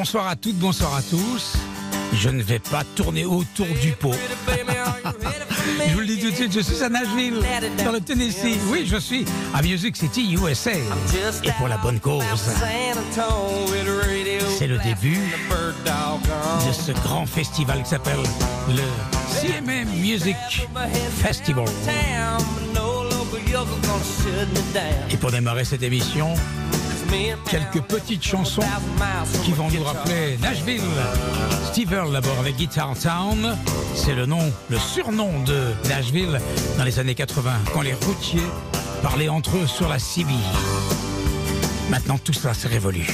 Bonsoir à toutes, bonsoir à tous. Je ne vais pas tourner autour du pot. Je vous le dis tout de suite, je suis à Nashville, dans le Tennessee. Oui, je suis à Music City, USA. Et pour la bonne cause. C'est le début de ce grand festival qui s'appelle le CMM Music Festival. Et pour démarrer cette émission, quelques petites chansons qui vont nous rappeler Nashville. Steve Earle d'abord avec Guitar Town. C'est le nom, le surnom de Nashville dans les années 80, quand les routiers parlaient entre eux sur la CB. Maintenant, tout cela s'est révolu.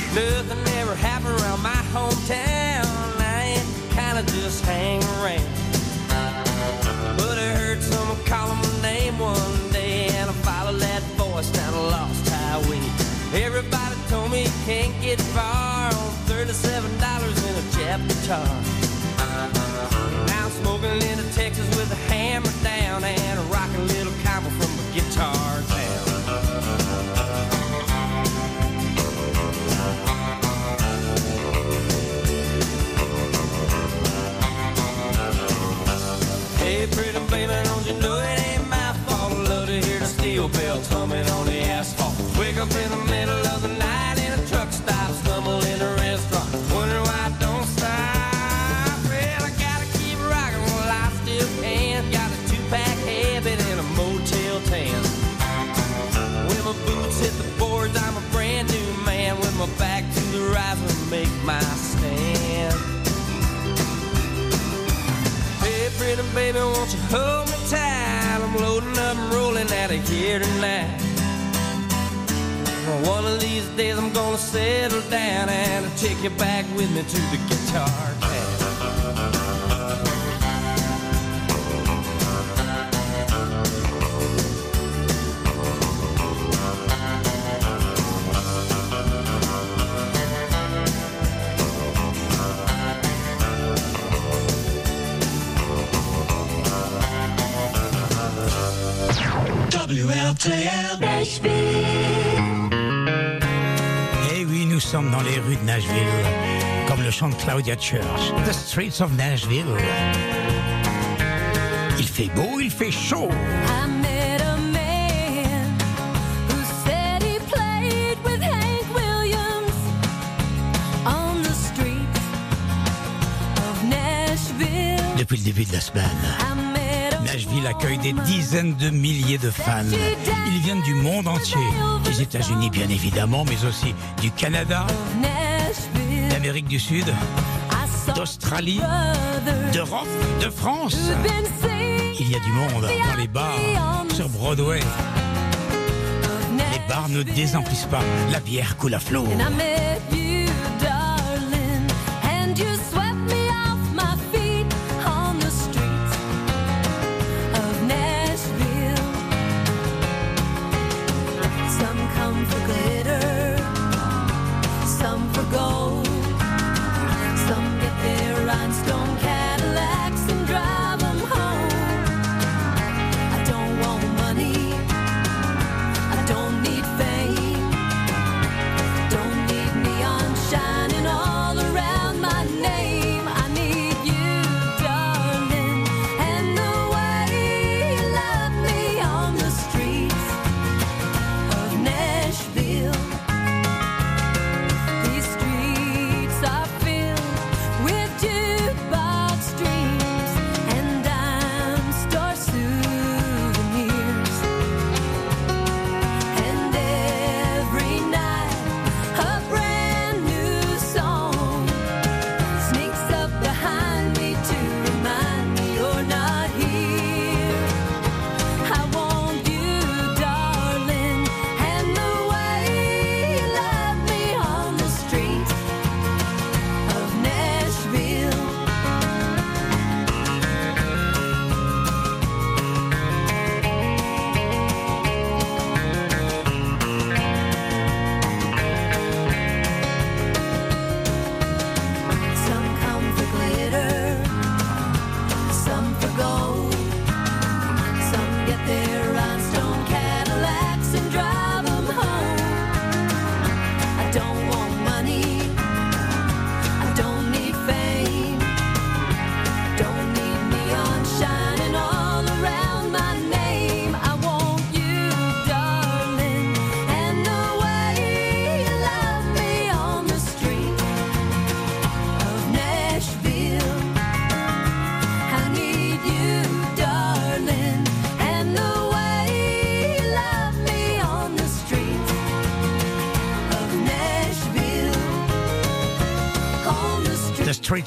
You can't get far on thirty-seven dollars in a Jap guitar. Now I'm smoking into Texas with baby, won't you hold me tight? I'm loading up and rolling out of here tonight. One of these days I'm gonna settle down and I'll take you back with me to the guitar Eh oui, nous sommes dans les rues de Nashville, comme le chante Claudia Church, The Streets of Nashville. Il fait beau, il fait chaud. I met a man who said he played with Hank Williams on the streets of Nashville. Depuis le début de la semaine, Nashville accueille des dizaines de milliers de fans. Ils viennent du monde entier, des États-Unis bien évidemment, mais aussi du Canada, d'Amérique du Sud, d'Australie, d'Europe, de France. Il y a du monde dans les bars, sur Broadway. Les bars ne désemplissent pas, la bière coule à flot.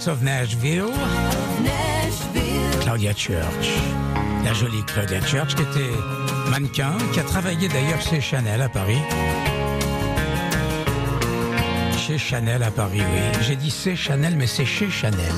Of Nashville. Claudia Church. La jolie Claudia Church qui était mannequin, qui a travaillé d'ailleurs chez Chanel à Paris. Chez Chanel à Paris, oui. J'ai dit c'est Chanel, mais c'est chez Chanel.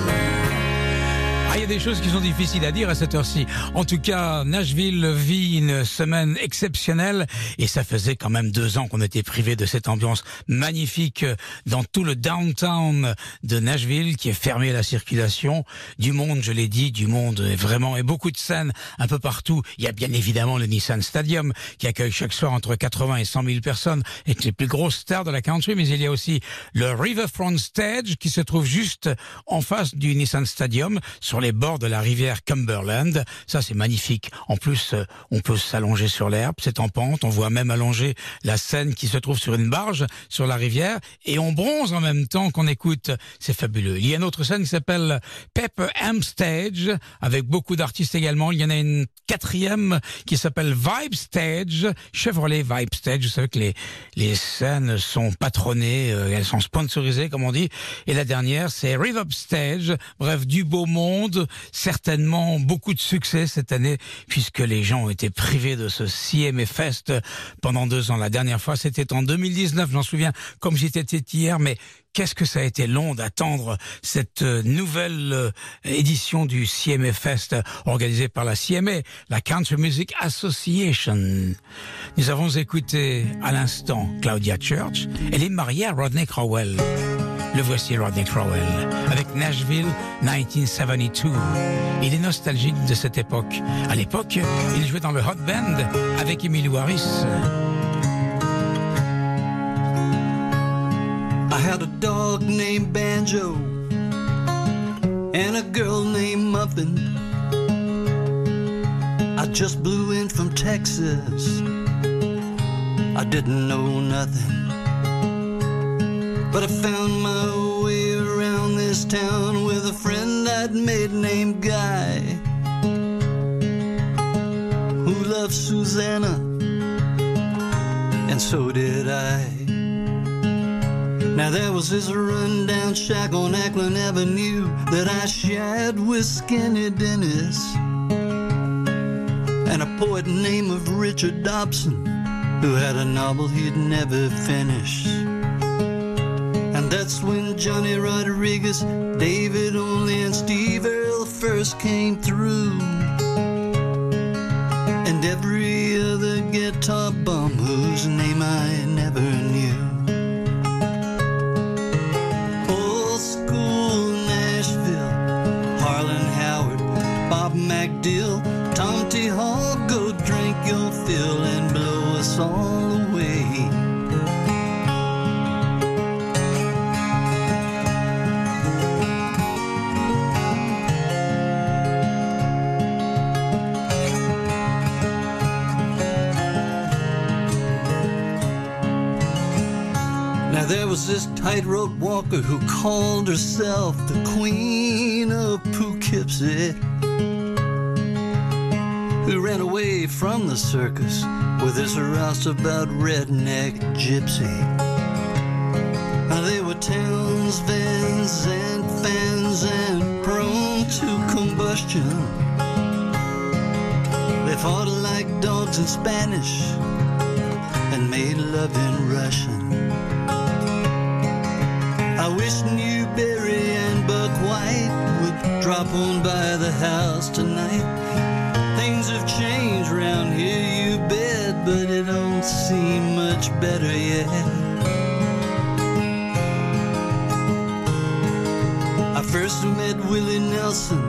Ah, il y a des choses qui sont difficiles à dire à cette heure-ci. En tout cas, Nashville vit une semaine exceptionnelle et ça faisait quand même deux ans qu'on était privé de cette ambiance magnifique dans tout le downtown de Nashville qui est fermé à la circulation. Du monde, je l'ai dit, du monde vraiment et beaucoup de scènes un peu partout. Il y a bien évidemment le Nissan Stadium qui accueille chaque soir entre 80 et 100 000 personnes et les plus grosses stars de la country, mais il y a aussi le Riverfront Stage qui se trouve juste en face du Nissan Stadium sur les bords de la rivière Cumberland. Ça, c'est magnifique. En plus, euh, on peut s'allonger sur l'herbe, c'est en pente. On voit même allonger la Seine qui se trouve sur une barge sur la rivière et on bronze en même temps qu'on écoute. C'est fabuleux. Il y a une autre scène qui s'appelle Pepper Am Stage avec beaucoup d'artistes également. Il y en a une quatrième qui s'appelle Vibe Stage, Chevrolet Vibe Stage. Vous savez que les, les scènes sont patronnées, euh, elles sont sponsorisées, comme on dit. Et la dernière, c'est Reverb Stage. Bref, du beau monde certainement beaucoup de succès cette année puisque les gens ont été privés de ce CMA Fest pendant deux ans. La dernière fois, c'était en 2019, j'en souviens comme j'étais hier, mais qu'est-ce que ça a été long d'attendre cette nouvelle euh, édition du CMA Fest organisée par la CMA, la Country Music Association. Nous avons écouté à l'instant Claudia Church. Elle est mariée à Rodney Crowell. Le voici Rodney Crowell avec Nashville 1972. Il est nostalgique de cette époque. À l'époque, il jouait dans le Hot Band avec Emilio Harris. I had a dog named Banjo and a girl named Muffin. I just blew in from Texas. I didn't know nothing. But I found my way around this town with a friend I'd made named Guy, who loved Susanna, and so did I. Now there was this rundown shack on Ackland Avenue that I shared with Skinny Dennis and a poet named Richard Dobson who had a novel he'd never finish. That's when Johnny Rodriguez, David Only, and Steve Earle first came through. And every other guitar bum whose name I never knew. Old school Nashville, Harlan Howard, Bob MacDill, Tom T. Hall, go drink your fill and blow us all was this tightrope walker who called herself the Queen of Poughkeepsie, who ran away from the circus with this roustabout redneck gypsy. Now they were towns, vans, and fans, and prone to combustion. They fought like dogs in Spanish and made love in Russian. I wish Newberry and Buck White would drop on by the house tonight. Things have changed round here, you bet, but it don't seem much better yet. I first met Willie Nelson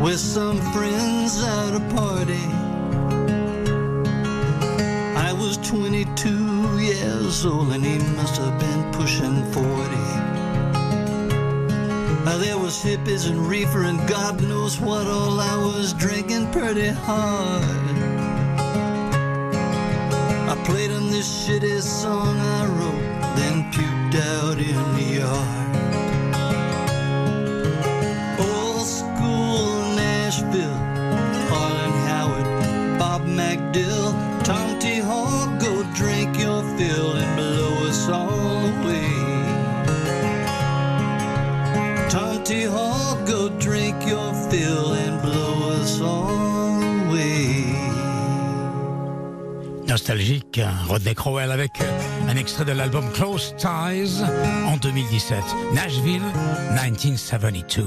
with some friends at a party. I was 22 years old and he must have been pushing 40. Now there was hippies and reefer and God knows what all I was drinking pretty hard. I played him this shitty song I wrote, then puked out in the yard. Old school Nashville, Harlan Howard, Bob MacDill, nostalgique, Rodney Crowell avec un extrait de l'album Close Ties en 2017, Nashville 1972.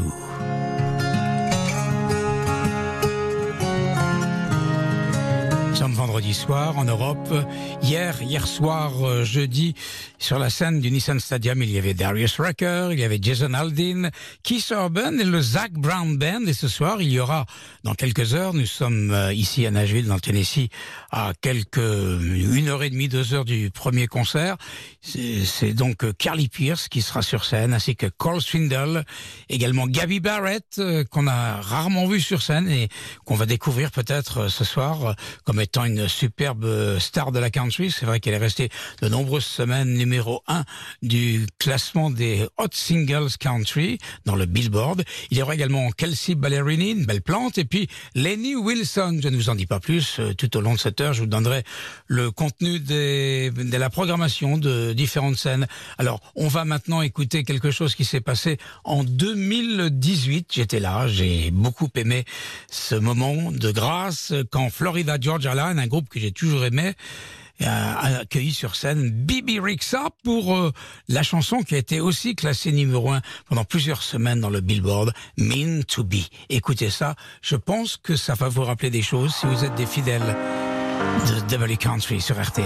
Nous sommes vendredi soir en Europe. Hier, hier soir, euh, jeudi, sur la scène du Nissan Stadium, il y avait Darius Rucker, il y avait Jason Aldean, Keith Urban et le Zach Brown Band. Et ce soir, il y aura, dans quelques heures, nous sommes euh, ici à Nashville, dans le Tennessee, à quelques une heure et demie, deux heures du premier concert. C'est donc euh, Carly Pierce qui sera sur scène, ainsi que Cole Swindle, également Gabby Barrett, qu'on a rarement vu sur scène et qu'on va découvrir peut-être ce soir comme étant une superbe star de la country. C'est vrai qu'elle est restée de nombreuses semaines numéro un du classement des Hot Singles Country dans le Billboard. Il y aura également Kelsey Ballerini, une belle plante, et puis Lenny Wilson. Je ne vous en dis pas plus. Euh, tout au long de cette heure, je vous donnerai le contenu de la programmation de différentes scènes. Alors, on va maintenant écouter quelque chose qui s'est passé en 2018. J'étais là, j'ai beaucoup aimé ce moment de grâce quand Florida Georgia Line, un groupe que j'ai toujours aimé, a accueilli sur scène Bibi Rixa pour euh, la chanson qui a été aussi classée numéro un pendant plusieurs semaines dans le Billboard, Mean to Be. Écoutez ça, je pense que ça va vous rappeler des choses si vous êtes des fidèles de W Country sur RTL.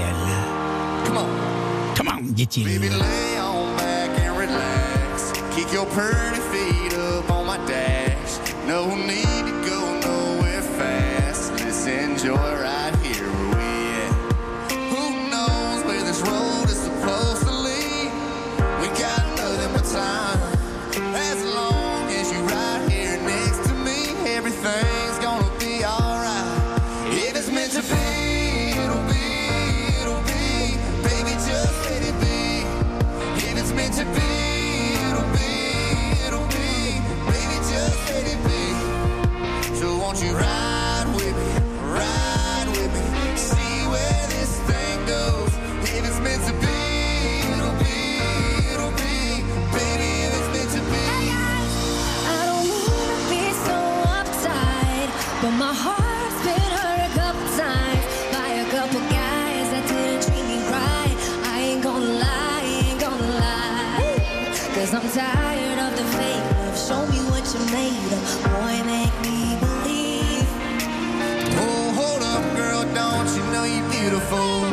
Come on. Come on, dit-il. Baby, lay on back and relax. Kick your pretty feet up on my dash. No need to go nowhere fast. Let's enjoy but my heart's been hurt a couple times by a couple guys that didn't treat me right. I ain't gonna lie, ain't gonna lie. Cause I'm tired of the fake love. Show me what you made of. Boy, make me believe. Oh, hold up, girl, don't you know you're beautiful?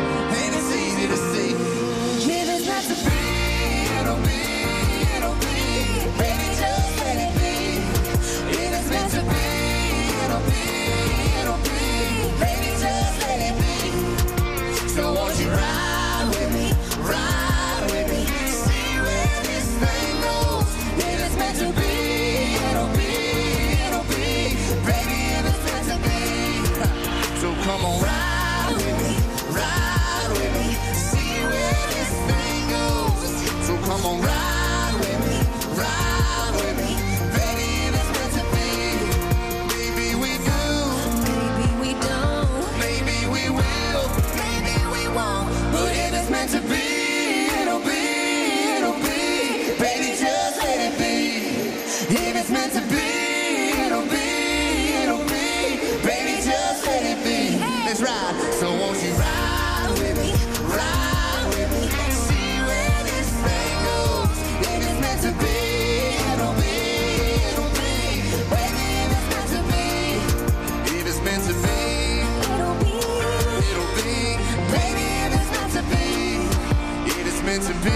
Meant to be,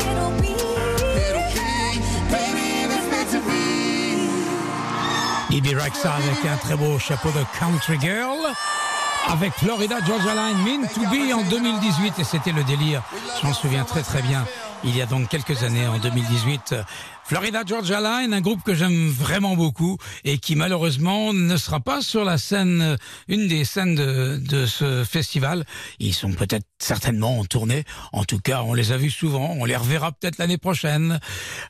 It'll be. it'll be, baby, if it's meant to be. Bibi Rexa avec un très beau chapeau de country girl. Avec Florida Georgia Line, Mean to Be en 2018 et c'était le délire. Je m'en souviens très très bien. Il y a donc quelques années, en 2018, Florida Georgia Line, un groupe que j'aime vraiment beaucoup et qui malheureusement ne sera pas sur la scène, une des scènes de, de ce festival. Ils sont peut-être certainement en tournée. En tout cas, on les a vus souvent. On les reverra peut-être l'année prochaine.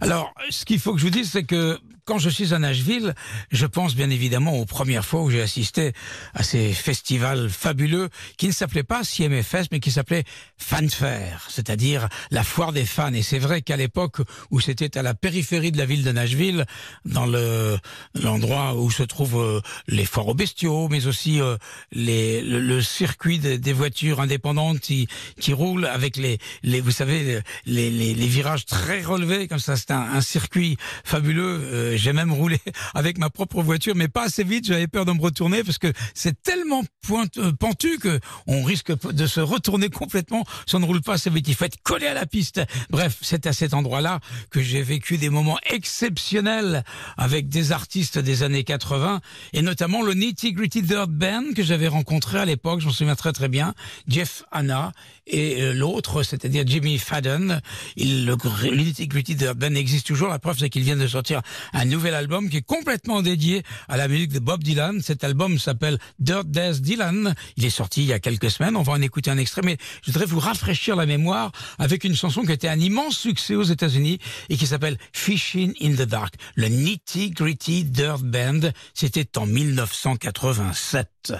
Alors, ce qu'il faut que je vous dise, c'est que quand je suis à Nashville, je pense bien évidemment aux premières fois où j'ai assisté à ces festivals fabuleux qui ne s'appelaient pas CMFS mais qui s'appelaient Fanfare, c'est-à-dire la foire des fans. Et c'est vrai qu'à l'époque où c'était à la périphérie de la ville de Nashville, dans le l'endroit où se trouvent euh, les foires aux bestiaux, mais aussi euh, le, circuit des, voitures indépendantes qui, qui roulent avec les, vous savez les, virages très relevés comme ça. C'est un, un circuit fabuleux. J'ai même roulé avec ma propre voiture, mais pas assez vite. J'avais peur de me retourner parce que c'est tellement pointe, euh, pentu que on risque de se retourner complètement si on ne roule pas assez vite. Il faut être collé à la piste. Bref, c'est à cet endroit-là que j'ai vécu des moments exceptionnels avec des artistes des années 80 et notamment le Nitty Gritty Dirt Band que j'avais rencontré à l'époque. Je m'en souviens très très bien. Jeff Hanna et euh, l'autre, c'est-à-dire Jimmy Fadden. Gritty Dirt Band existe toujours. La preuve, c'est qu'ils viennent de sortir un nouvel album qui est complètement dédié à la musique de Bob Dylan. Cet album s'appelle Dirt Death Dylan. Il est sorti il y a quelques semaines. On va en écouter un extrait, mais je voudrais vous rafraîchir la mémoire avec une chanson qui a été un immense succès aux États-Unis et qui s'appelle Fishing in the Dark. Le Nitty Gritty Dirt Band. C'était en 1987.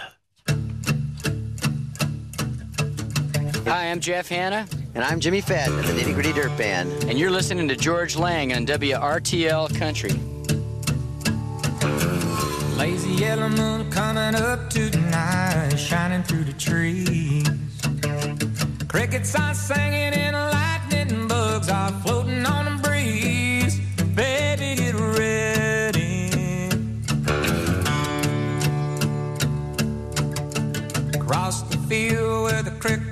Hi, I'm Jeff Hanna, And I'm Jimmy Fadden of the Nitty Gritty Dirt Band. and you're listening to George Lang on WRTL Country. Lazy yellow moon coming up tonight, shining through the trees. Crickets are singing and lightning bugs are floating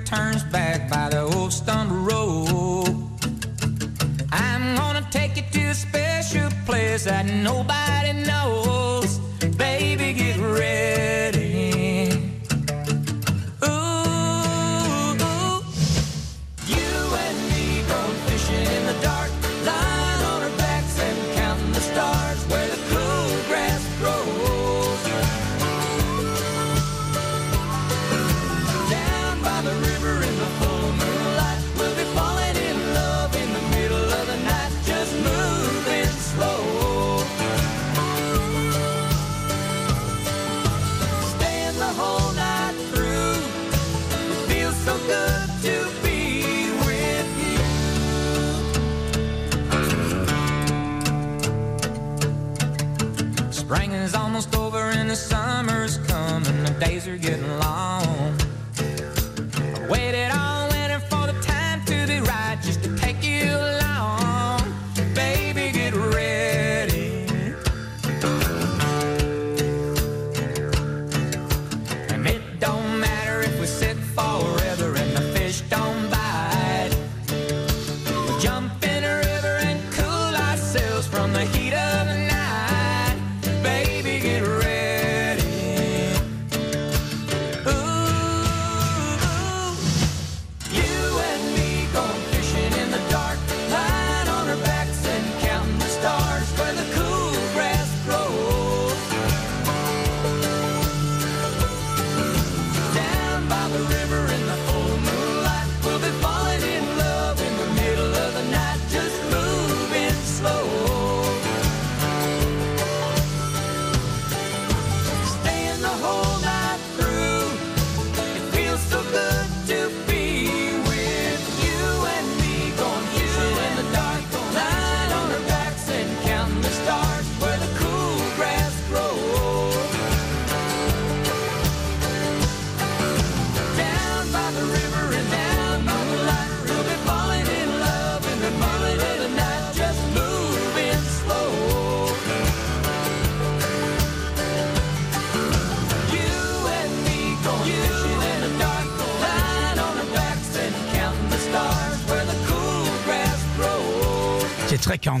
turns back by the old stumble road. I'm gonna take you to a special place that nobody knows.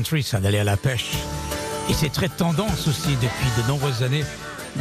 Ça d'aller à la pêche. Et c'est très tendance aussi depuis de nombreuses années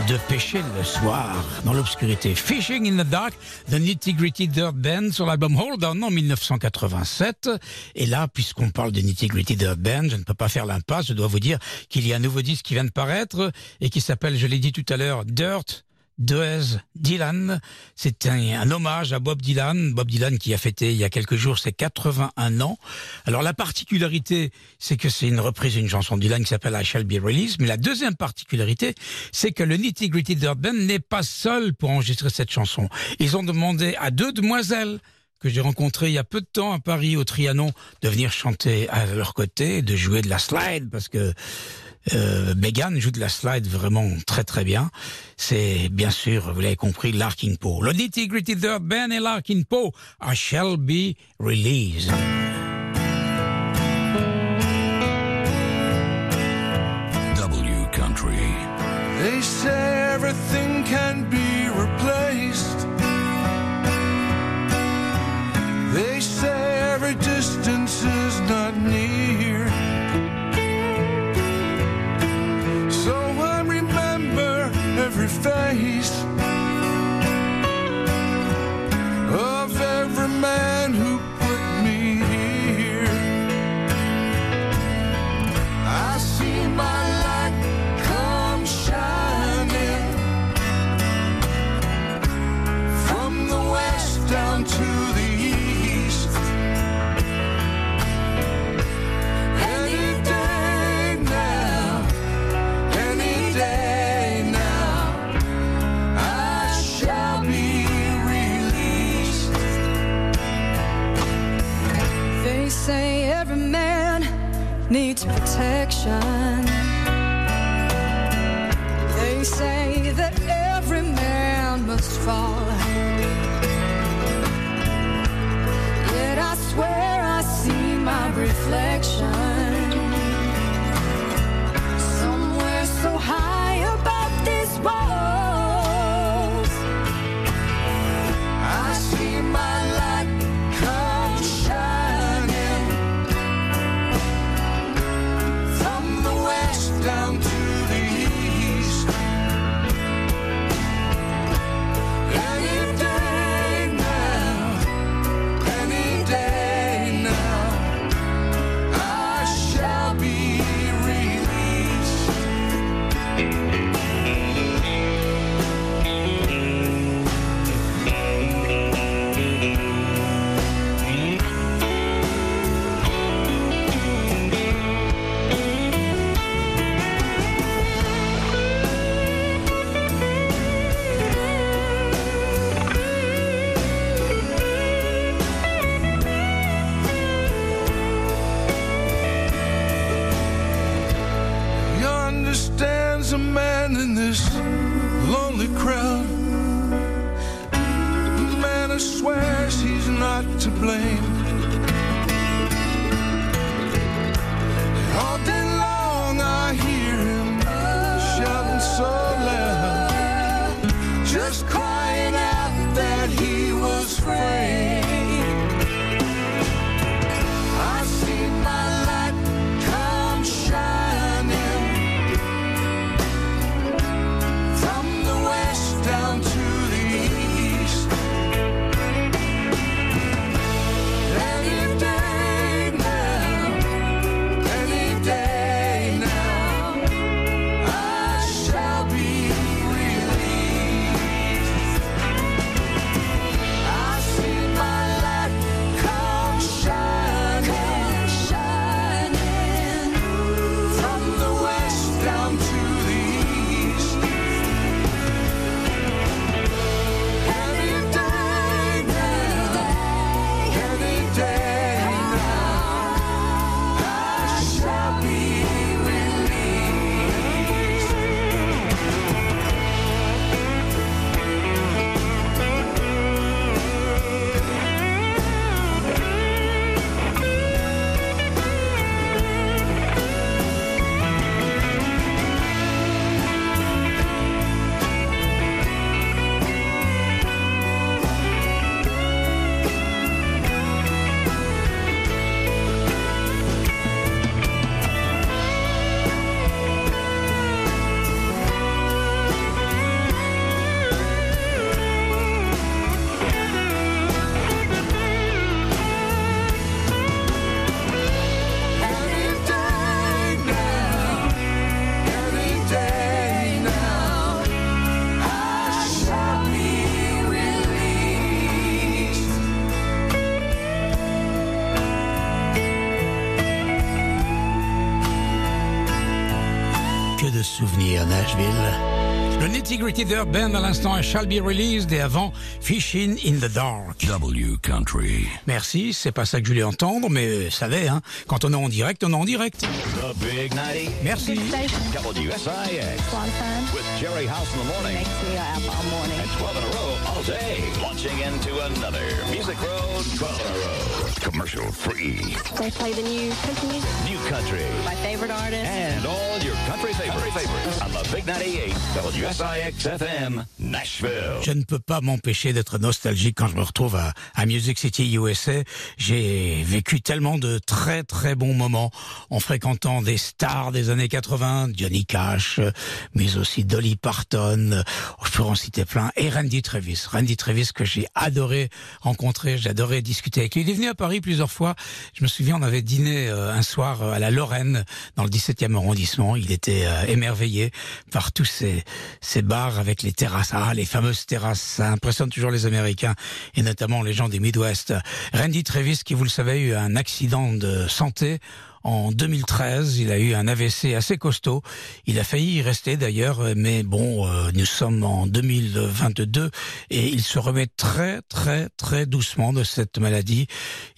de pêcher le soir dans l'obscurité. Fishing in the Dark, The Nitty Gritty Dirt Band sur l'album Hold On en 1987. Et là, puisqu'on parle de Nitty Gritty Dirt Band, je ne peux pas faire l'impasse. Je dois vous dire qu'il y a un nouveau disque qui vient de paraître et qui s'appelle, je l'ai dit tout à l'heure, Dirt Does Dylan. C'est un, hommage à Bob Dylan. Bob Dylan qui a fêté il y a quelques jours ses 81 ans. Alors la particularité, c'est que c'est une reprise d'une chanson de Dylan qui s'appelle I Shall Be Released. Mais la deuxième particularité, c'est que le Nitty Gritty Dirt Band n'est pas seul pour enregistrer cette chanson. Ils ont demandé à deux demoiselles que j'ai rencontrées il y a peu de temps à Paris, au Trianon, de venir chanter à leur côté, de jouer de la slide, parce que euh, Megan joue de la slide vraiment très très bien. C'est bien sûr, vous l'avez compris, Larkin Poe. Le Nitty Gritty Dirt Band et Larkin Poe, I Shall Be Released. Needs protection. They say that every man must fall. Souvenirs, Nashville. Le Nitty Gritty Dirt Band à l'instant Shall Be Released et avant Fishing in the Dark. W Country. Merci, c'est pas ça que je voulais entendre, mais euh, savez, hein, quand on est en direct, on est en direct. The Big 90. Merci. WSIX. With Jerry House in the morning. And 12 in a row all day. Launching into another Music Road 12 in a row. Commercial free. They play the new country music. New country. My favorite artist. And all your country favorites. favorites. On the Big 98. WSIX FM. Nashville. Je ne peux pas m'empêcher d'être nostalgique quand je me retrouve à, Music City USA. J'ai vécu tellement de très très bons moments en fréquentant des stars des années 80, Johnny Cash, mais aussi Dolly Parton, je pourrais en citer plein, et Randy Travis. Randy Travis que j'ai adoré rencontrer, adoré discuter avec lui. Il est venu à Paris plusieurs fois. Je me souviens, on avait dîné euh, un soir euh, à la Lorraine, dans le 17e arrondissement. Il était euh, émerveillé par tous ces, ces bars avec les terrasses. Ah, les fameuses terrasses, ça impressionne toujours les Américains, et notamment les gens des Midwest. Randy Travis, qui, vous le savez, a eu un accident de santé en 2013, il a eu un AVC assez costaud. Il a failli y rester d'ailleurs, mais bon, euh, nous sommes en 2022 et il se remet très très très doucement de cette maladie.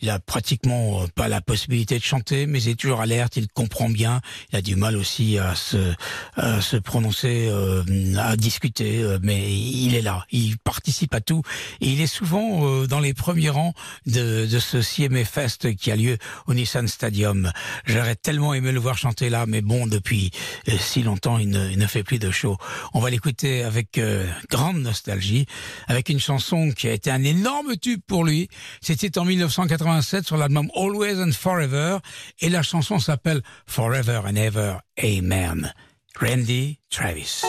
Il a pratiquement euh, pas la possibilité de chanter, mais il est toujours alerte, il comprend bien. Il a du mal aussi à se, à se prononcer, euh, à discuter, mais il est là, il participe à tout il est souvent dans les premiers rangs de, de ce CMA Fest qui a lieu au Nissan Stadium. J'aurais tellement aimé le voir chanter là, mais bon, depuis euh, si longtemps, il ne, fait plus de show. On va l'écouter avec euh, grande nostalgie, avec une chanson qui a été un énorme tube pour lui. C'était en 1987 sur l'album Always and Forever, et la chanson s'appelle Forever and Ever, Amen. Randy Travis.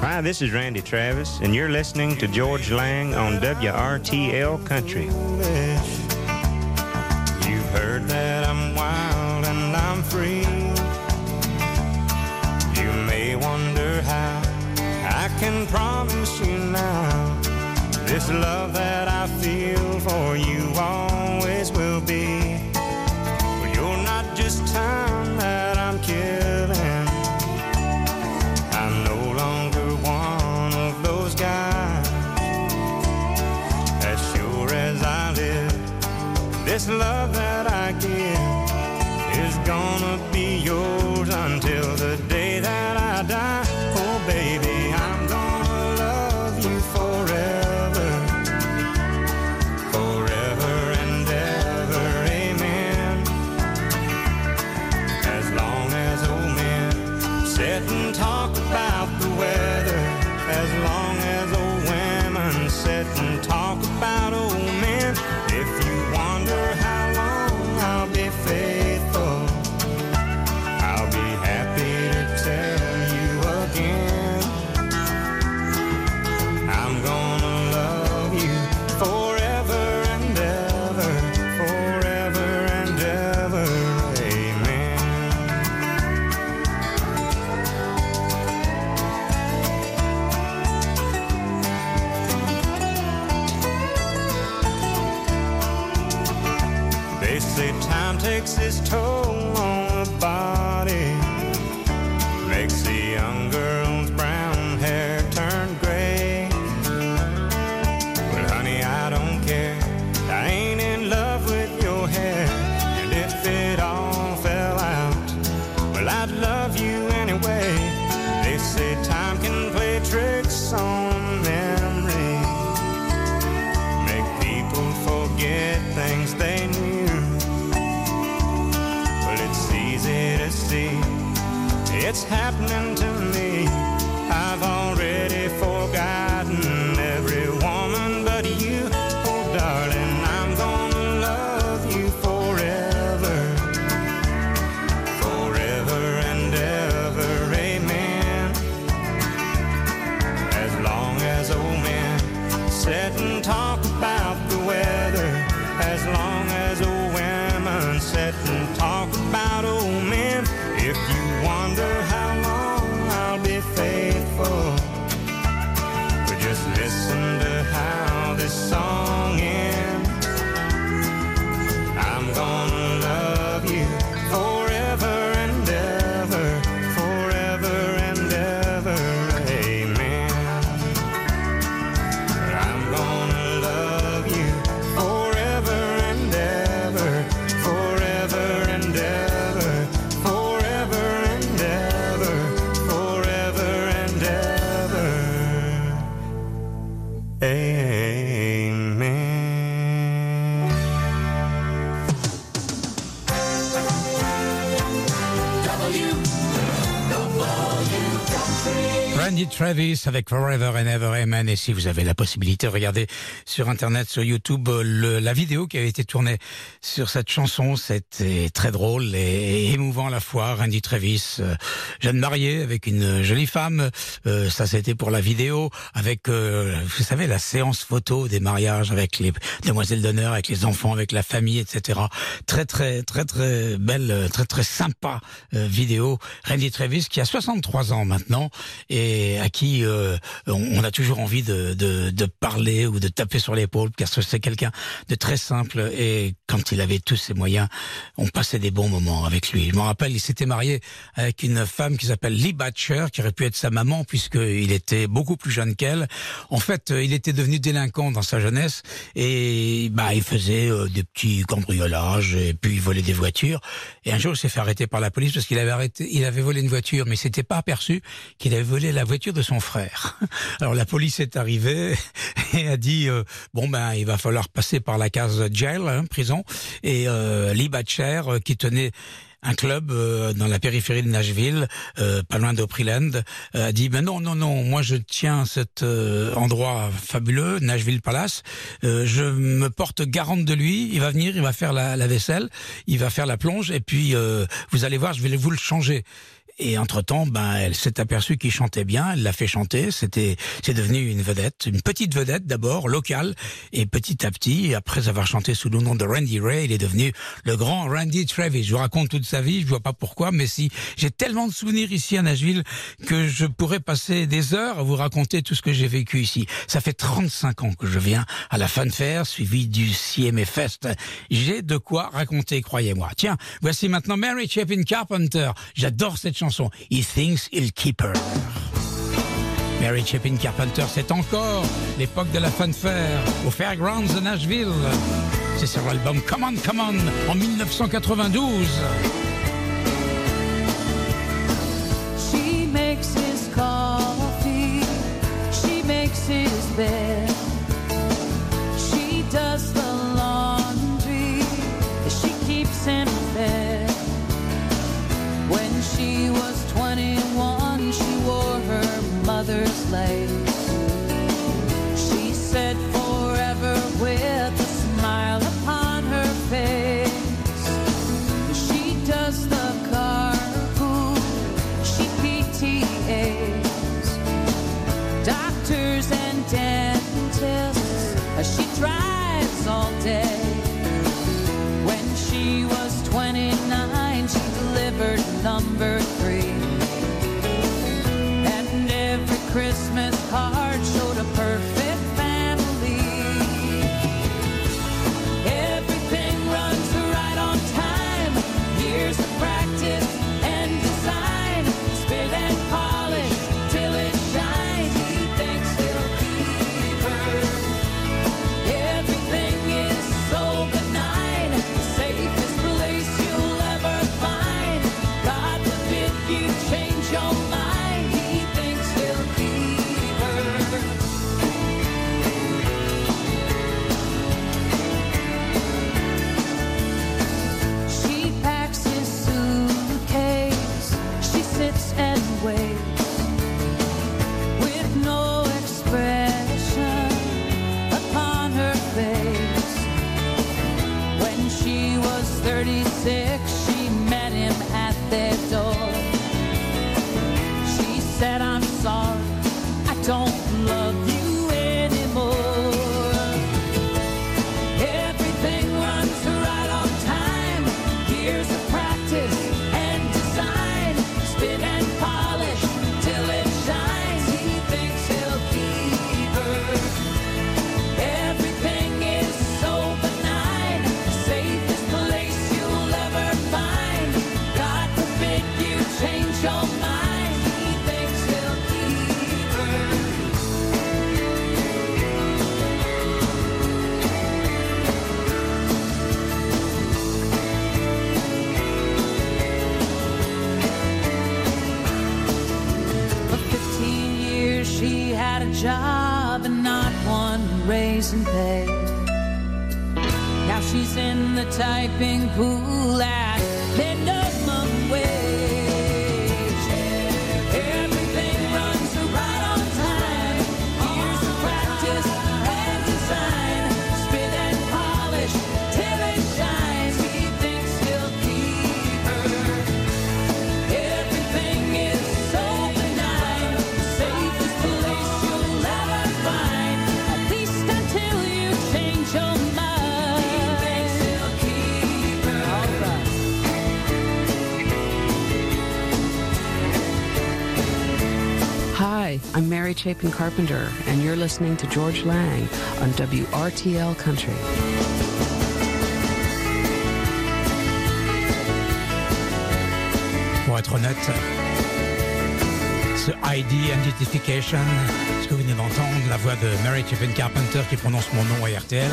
Hi, this is Randy Travis, and you're listening to George Lang on WRTL Country. Heard that I'm wild and I'm free. You may wonder how I can promise you now this love that I feel for you always will be. But you're not just time that I'm killing. I'm no longer one of those guys. As sure as I live, this love say time takes its toll on the body, Randy Travis avec Forever and Ever Amen. Et si vous avez la possibilité, regardez sur Internet, sur YouTube, le, la vidéo qui avait été tournée sur cette chanson. C'était très drôle et émouvant à la fois. Randy Travis, euh, jeune marié avec une jolie femme. Euh, ça, c'était pour la vidéo. Avec, euh, vous savez, la séance photo des mariages avec les demoiselles d'honneur, avec les enfants, avec la famille, etc. Très, très, très, très belle, très, très sympa euh, vidéo. Randy Travis qui a 63 ans maintenant et à qui euh, on, a toujours envie de, de, parler ou de taper sur l'épaule que c'est quelqu'un de très simple et quand il avait tous ses moyens, on passait des bons moments avec lui. Je me rappelle, il s'était marié avec une femme qui s'appelle Lee Batcher, qui aurait pu être sa maman puisqu'il était beaucoup plus jeune qu'elle. En fait, euh, il était devenu délinquant dans sa jeunesse et bah il faisait euh, des petits cambriolages et puis il volait des voitures. Et un jour, il s'est fait arrêter par la police parce qu'il avait avait volé une voiture, mais il s'était pas aperçu qu'il avait volé la voiture de son frère. Alors la police est arrivée et a dit euh, bon ben il va falloir passer par la case jail, hein, prison. Et euh, Lee Batcher, euh, qui tenait un club euh, dans la périphérie de Nashville, euh, pas loin d'Opryland, euh, a dit ben non non non, moi je tiens cet endroit fabuleux, Nashville Palace, je me porte garante de lui, il va venir, il va faire la, la vaisselle, il va faire la plonge et puis vous allez voir, je vais vous le changer. Et entre-temps, ben, elle s'est aperçue qu'il chantait bien, elle l'a fait chanter, c'était, c'est devenu une vedette, une petite vedette d'abord, locale, et petit à petit, après avoir chanté sous le nom de Randy Ray, il est devenu le grand Randy Travis. Je vous raconte toute sa vie, je vois pas pourquoi, mais si, j'ai tellement de souvenirs ici à Nashville que je pourrais passer des heures à vous raconter tout ce que j'ai vécu ici. Ça fait 35 ans que je viens à la Funfair, suivi du CMA Fest. J'ai de quoi raconter, croyez-moi. Tiens, voici maintenant Mary Chapin Carpenter. J'adore cette chanson. He thinks he'll keep her. Mary Chapin Carpenter, c'est encore l'époque de la fanfare au Fairgrounds de Nashville. C'est sur l'album Come On, Come On en 1992. She makes his coffee. She makes his bed. She said forever with a smile upon her face. She does the carpool. She PTAs. Doctors and dentists. She drives all day. When she was 29, she delivered number three. Christmas party. Chapin Carpenter, and you're listening to George Lang on WRTL Country. Pour être honnête, ce ID Identification, ce que vous venez d'entendre, la voix de Mary Chapin Carpenter qui prononce mon nom à RTL,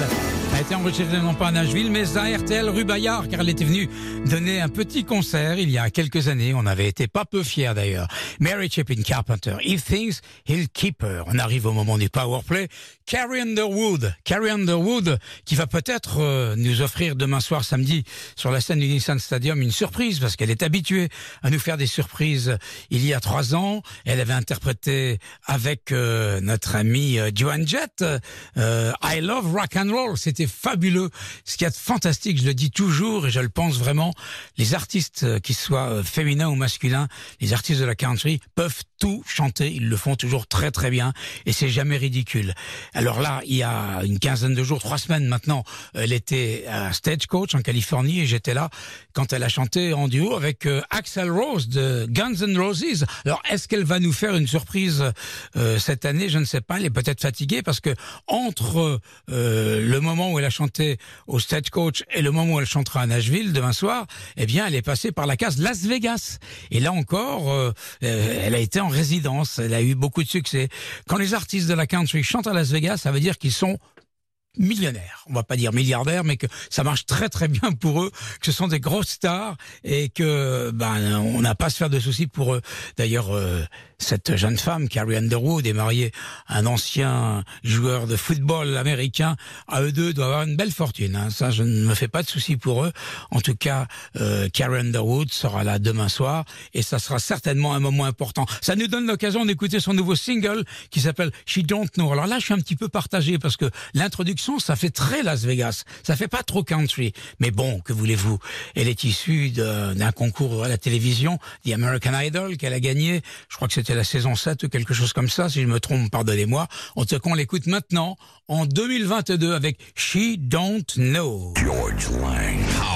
a été enregistrée non pas à Nashville, mais à RTL rue Bayard, car elle était venue donner un petit concert il y a quelques années. On avait été pas peu fiers d'ailleurs. Mary Chapin Carpenter, He Thinks He'll Keep Her. On arrive au moment du power play. Carrie Underwood, Carrie Underwood, qui va peut-être euh, nous offrir demain soir, samedi, sur la scène du Nissan Stadium, une surprise, parce qu'elle est habituée à nous faire des surprises il y a trois ans. Elle avait interprété avec euh, notre ami euh, Joan Jett, euh, I Love Rock and Roll. C'était fabuleux. Ce qui est fantastique, je le dis toujours et je le pense vraiment, les artistes, euh, qu'ils soient euh, féminins ou masculins, les artistes de la country peuvent tout chanter. Ils le font toujours très très bien et c'est jamais ridicule. Alors là, il y a une quinzaine de jours, trois semaines maintenant, elle était à Stagecoach en Californie et j'étais là quand elle a chanté en duo avec euh, Axel Rose de Guns N' Roses. Alors est-ce qu'elle va nous faire une surprise euh, cette année Je ne sais pas. Elle est peut-être fatiguée parce que entre euh, le moment où elle a chanté au Stagecoach et le moment où elle chantera à Nashville demain soir, eh bien, elle est passée par la case Las Vegas. Et là encore, euh, elle a été en résidence. Elle a eu beaucoup de succès. Quand les artistes de la country chantent à Las Vegas, ça veut dire qu'ils sont millionnaires. On va pas dire milliardaires, mais que ça marche très très bien pour eux, que ce sont des grosses stars et que ben on n'a pas à se faire de soucis pour eux. D'ailleurs, euh, cette jeune femme, Carrie Underwood, est mariée à un ancien joueur de football américain. À eux deux, doivent avoir une belle fortune. hein. Ça, je ne me fais pas de soucis pour eux. En tout cas, euh, Carrie Underwood sera là demain soir et ça sera certainement un moment important. Ça nous donne l'occasion d'écouter son nouveau single qui s'appelle She Don't Know. Alors là, je suis un petit peu partagé parce que l'introduction, ça fait très Las Vegas. Ça fait pas trop country. Mais bon, que voulez-vous? Elle est issue d'un concours à la télévision, The American Idol, qu'elle a gagné. Je crois que c'était la saison 7 ou quelque chose comme ça. Si je me trompe, pardonnez-moi. En tout cas, on l'écoute maintenant, en 2022, avec She Don't Know. George Lang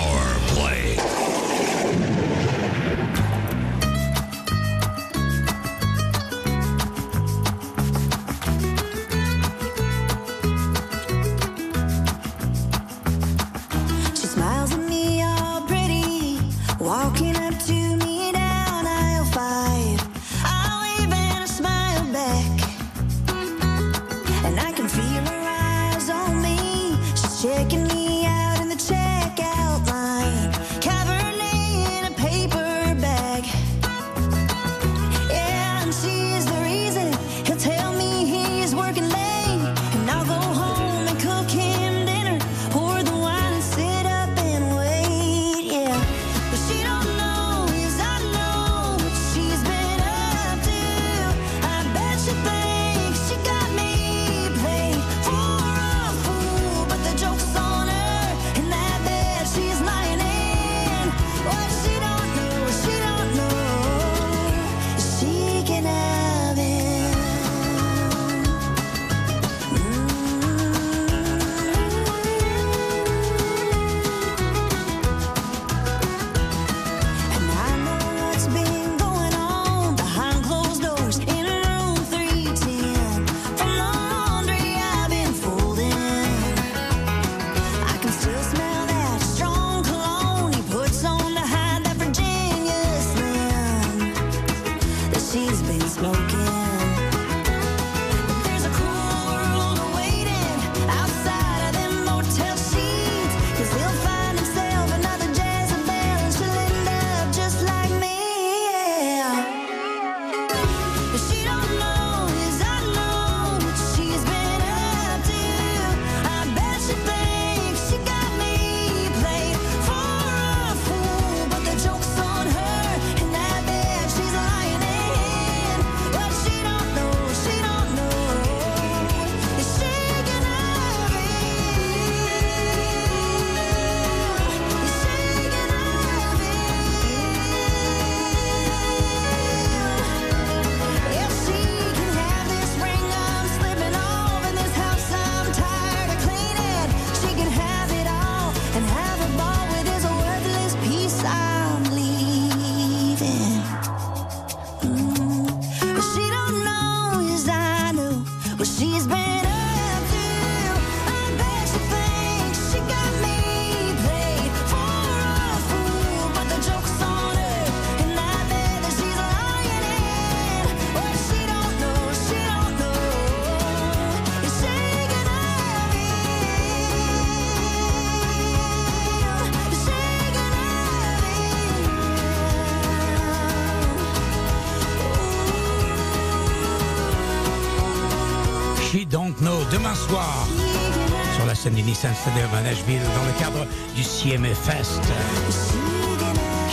Nissan Stadium à Nashville dans le cadre du CMA Fest.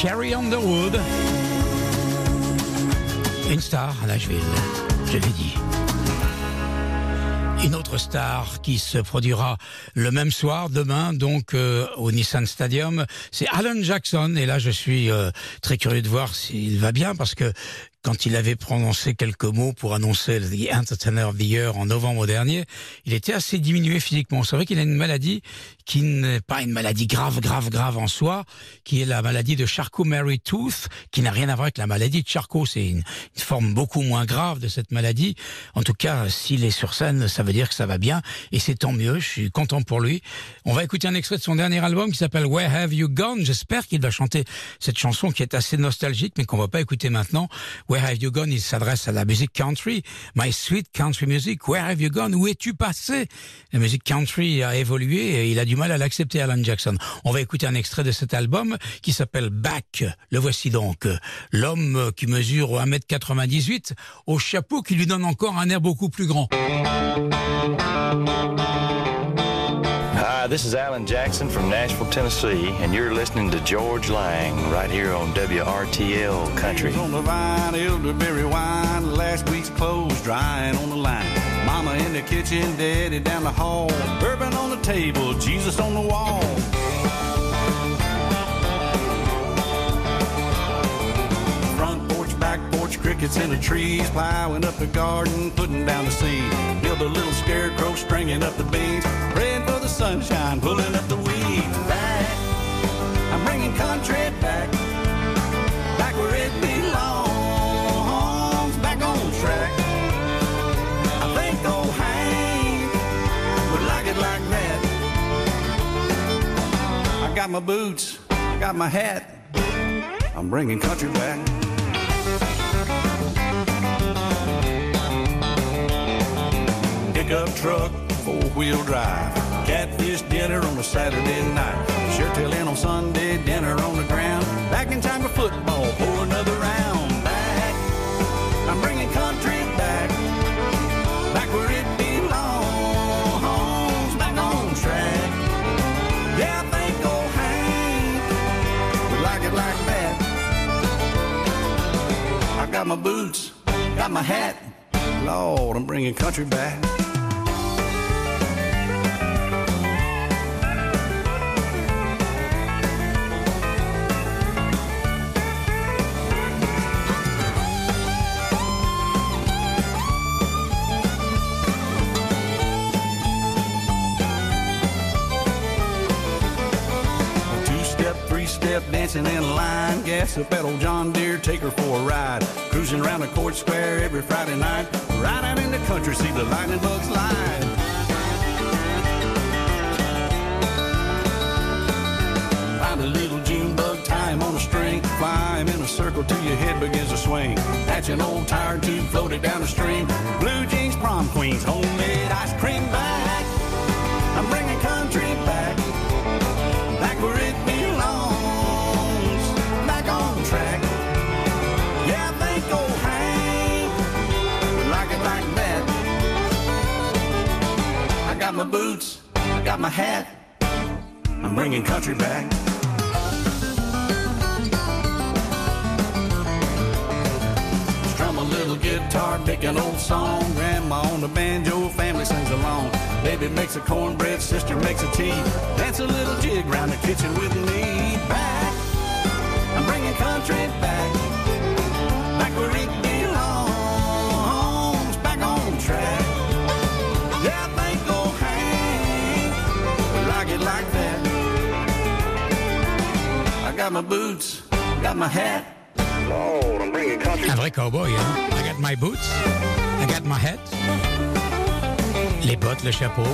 Carrie Underwood, une star à Nashville, je l'ai dit. Une autre star qui se produira le même soir, demain, donc euh, au Nissan Stadium, c'est Alan Jackson. Et là, je suis euh, très curieux de voir s'il va bien parce que quand il avait prononcé quelques mots pour annoncer The Entertainer of the Year en novembre dernier, il était assez diminué physiquement. C'est vrai qu'il a une maladie qui n'est pas une maladie grave, grave, grave en soi, qui est la maladie de Charcot-Marie-Tooth, qui n'a rien à voir avec la maladie de Charcot. C'est une, une forme beaucoup moins grave de cette maladie. En tout cas, s'il est sur scène, ça veut dire que ça va bien, et c'est tant mieux. Je suis content pour lui. On va écouter un extrait de son dernier album qui s'appelle Where Have You Gone? J'espère qu'il va chanter cette chanson qui est assez nostalgique, mais qu'on va pas écouter maintenant. Where Have You Gone, il s'adresse à la musique country. My sweet country music, where have you gone? Où es-tu passé? La musique country a évolué et il a du mal à l'accepter, Alan Jackson. On va écouter un extrait de cet album qui s'appelle Back. Le voici donc. L'homme qui mesure 1m98 au chapeau qui lui donne encore un air beaucoup plus grand. Hi, this is Alan Jackson from Nashville, Tennessee, and you're listening to George Lang right here on WRTL Country. on the vine, elderberry wine, last week's clothes drying on the line. Mama in the kitchen, daddy down the hall, bourbon on the table, Jesus on the wall. Back crickets in the trees, plowing up the garden, putting down the seed. Build a little scarecrow, stringing up the beans, praying for the sunshine, pulling up the weeds. Back, I'm bringing country back back where it belongs, back on track. I think old Hank would like it like that. I got my boots, I got my hat, I'm bringing country back. Pickup truck, four-wheel drive. Catfish dinner on a Saturday night. Sure on Sunday, dinner on the ground. Back in time for football, pour another round. Back, I'm bringing country back. Back where it belongs, back on track. Yeah, I think old Hank would like it like that. I got my boots, got my hat. Lord, I'm bringing country back. Step, dancing in line. Gas that old John Deere, take her for a ride. Cruising around the court square every Friday night. Right out in the country, see the lightning bugs live. Find a little June bug, tie him on a string. Fly him in a circle till your head begins to swing. Hatch an old tire tube, float it down the stream. Blue jeans, prom queens, homemade ice cream back. I'm bringing got my boots, I got my hat, I'm bringing country back. Strum a little guitar, pick an old song. Grandma on the banjo, family sings along. Baby makes a cornbread, sister makes a tea. Dance a little jig round the kitchen with me. Back, I'm bringing country back. Back where it got my boots, got my hat. Lord, I'm bringing country Un vrai cowboy, hein? I got my boots, I got my hat. Les bottes, le chapeau.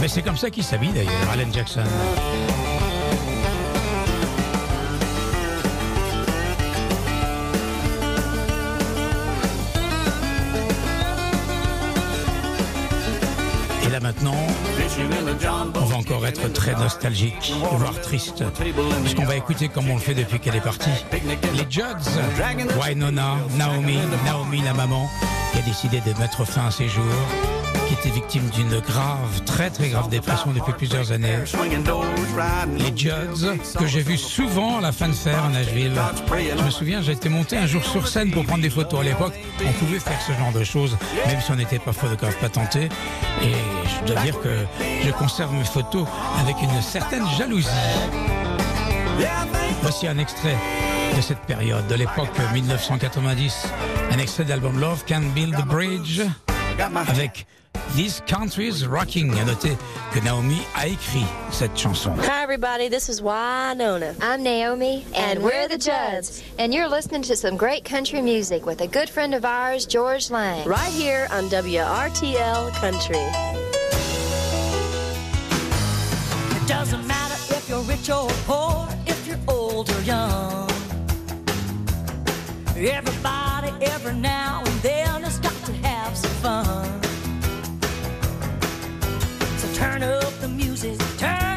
Mais c'est comme ça qu'il s'habille d'ailleurs, Alan Jackson. Là maintenant, on va encore être très nostalgique, voire triste, puisqu'on va écouter comme on le fait depuis qu'elle est partie. Les Judds, Wynonna, Naomi, Naomi la maman, qui a décidé de mettre fin à ses jours, victime d'une grave, très très grave dépression depuis plusieurs années. Les Judds, que j'ai vus souvent à la fin de fer à Nashville. Je me souviens, j'ai été monté un jour sur scène pour prendre des photos. À l'époque, on pouvait faire ce genre de choses, même si on n'était pas photographe patenté. Et je dois dire que je conserve mes photos avec une certaine jalousie. Voici un extrait de cette période, de l'époque 1990. Un extrait d'album Love Can Build the Bridge avec These Countries Rocking. À noter que Naomi a écrit cette chanson. Hi, everybody. This is Winona. I'm Naomi, and, And we're we're the the Judds. And you're listening to some great country music with a good friend of ours, George Lang. Right here on WRTL Country. It doesn't matter if you're rich or poor, if you're old or young. Everybody, every now and then, has fun. So turn up the music, turn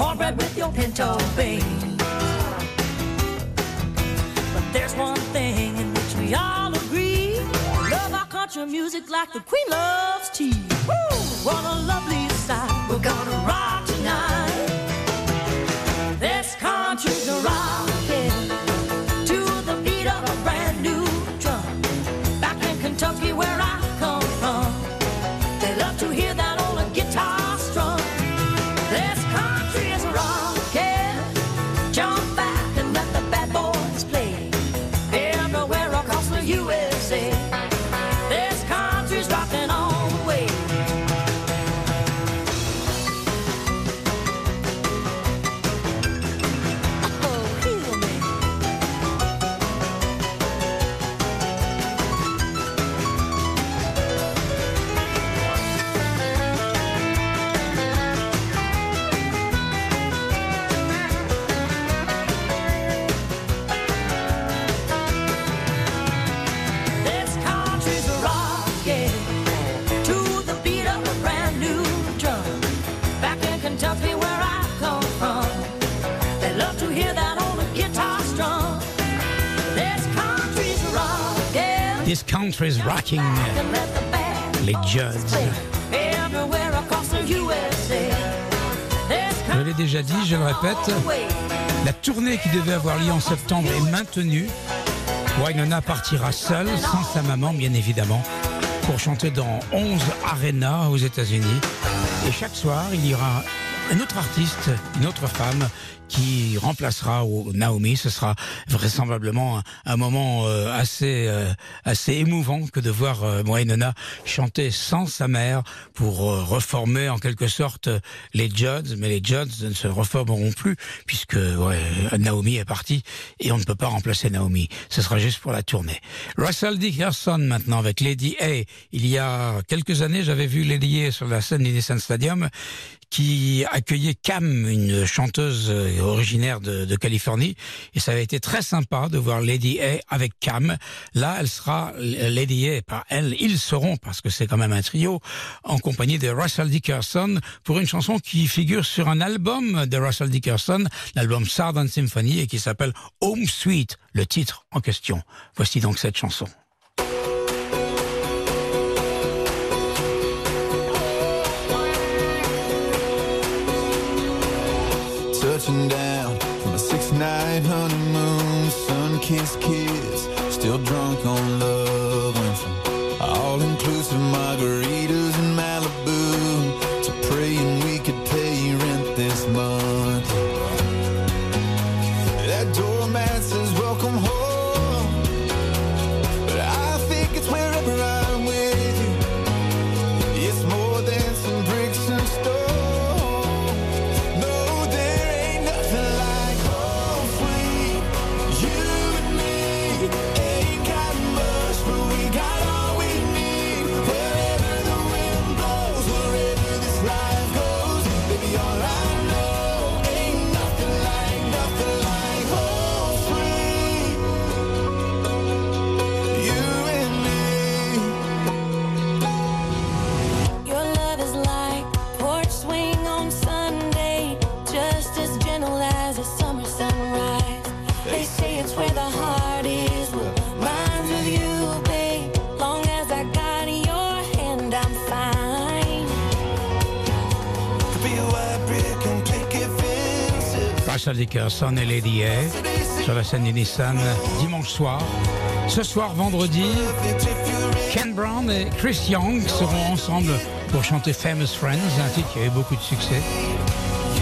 cornbread with your pinto beans. But there's one thing in which we all agree: we love our country music like the Queen loves tea. Woo! What a lovely sight! We're gonna rock tonight. This country's a rockin' Les Je l'ai déjà dit, je le répète. La tournée qui devait avoir lieu en septembre est maintenue. Wynonna partira seule, sans sa maman bien évidemment, pour chanter dans 11 arenas aux États-Unis. Et chaque soir, il y aura un autre artiste, une autre femme qui remplacera Naomi. Ce sera vraisemblablement un, moment euh, assez euh, assez émouvant que de voir euh, Wynonna chanter sans sa mère pour euh, reformer en quelque sorte les Judds. Mais les Judds ne se reformeront plus puisque ouais, Naomi est partie et on ne peut pas remplacer Naomi. Ce sera juste pour la tournée. Russell Dickerson maintenant avec Lady A. Il y a quelques années, j'avais vu Lady A sur la scène du Nissan Stadium qui accueillait Cam, une chanteuse euh, originaire de, de Californie. Et ça avait été très sympa de voir Lady A avec Cam. Là, elle sera, Lady A, pas elle, ils seront, parce que c'est quand même un trio, en compagnie de Russell Dickerson pour une chanson qui figure sur un album de Russell Dickerson, l'album Southern Symphony, et qui s'appelle Home Sweet, le titre en question. Voici donc cette chanson. kid. Dickerson et Lady A sur la scène du Nissan dimanche soir. Ce soir, vendredi, Ken Brown et Chris Young seront ensemble pour chanter Famous Friends, un titre qui a eu beaucoup de succès.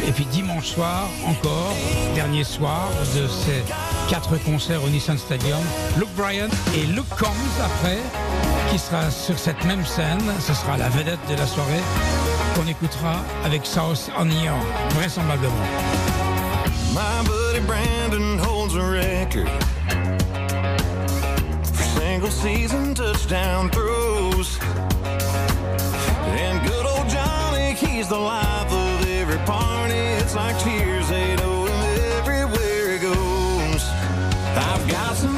Et puis dimanche soir, encore, dernier soir de ces quatre concerts au Nissan Stadium, Luke Bryan et Luke Combs après, qui sera sur cette même scène. Ce sera la vedette de la soirée qu'on écoutera avec South Onion, vraisemblablement. My buddy Brandon holds a record for single season touchdown throws. And good old Johnny, he's the life of every party. It's like tears, they know him everywhere he goes. I've got some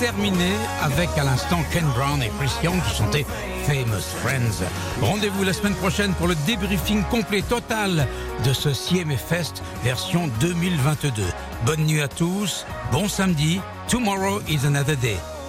terminé avec à l'instant Ken Brown et Chris Young qui chantaient Famous Friends. Rendez-vous la semaine prochaine pour le débriefing complet total de ce CMA Fest version 2022. Bonne nuit à tous, bon samedi, tomorrow is another day.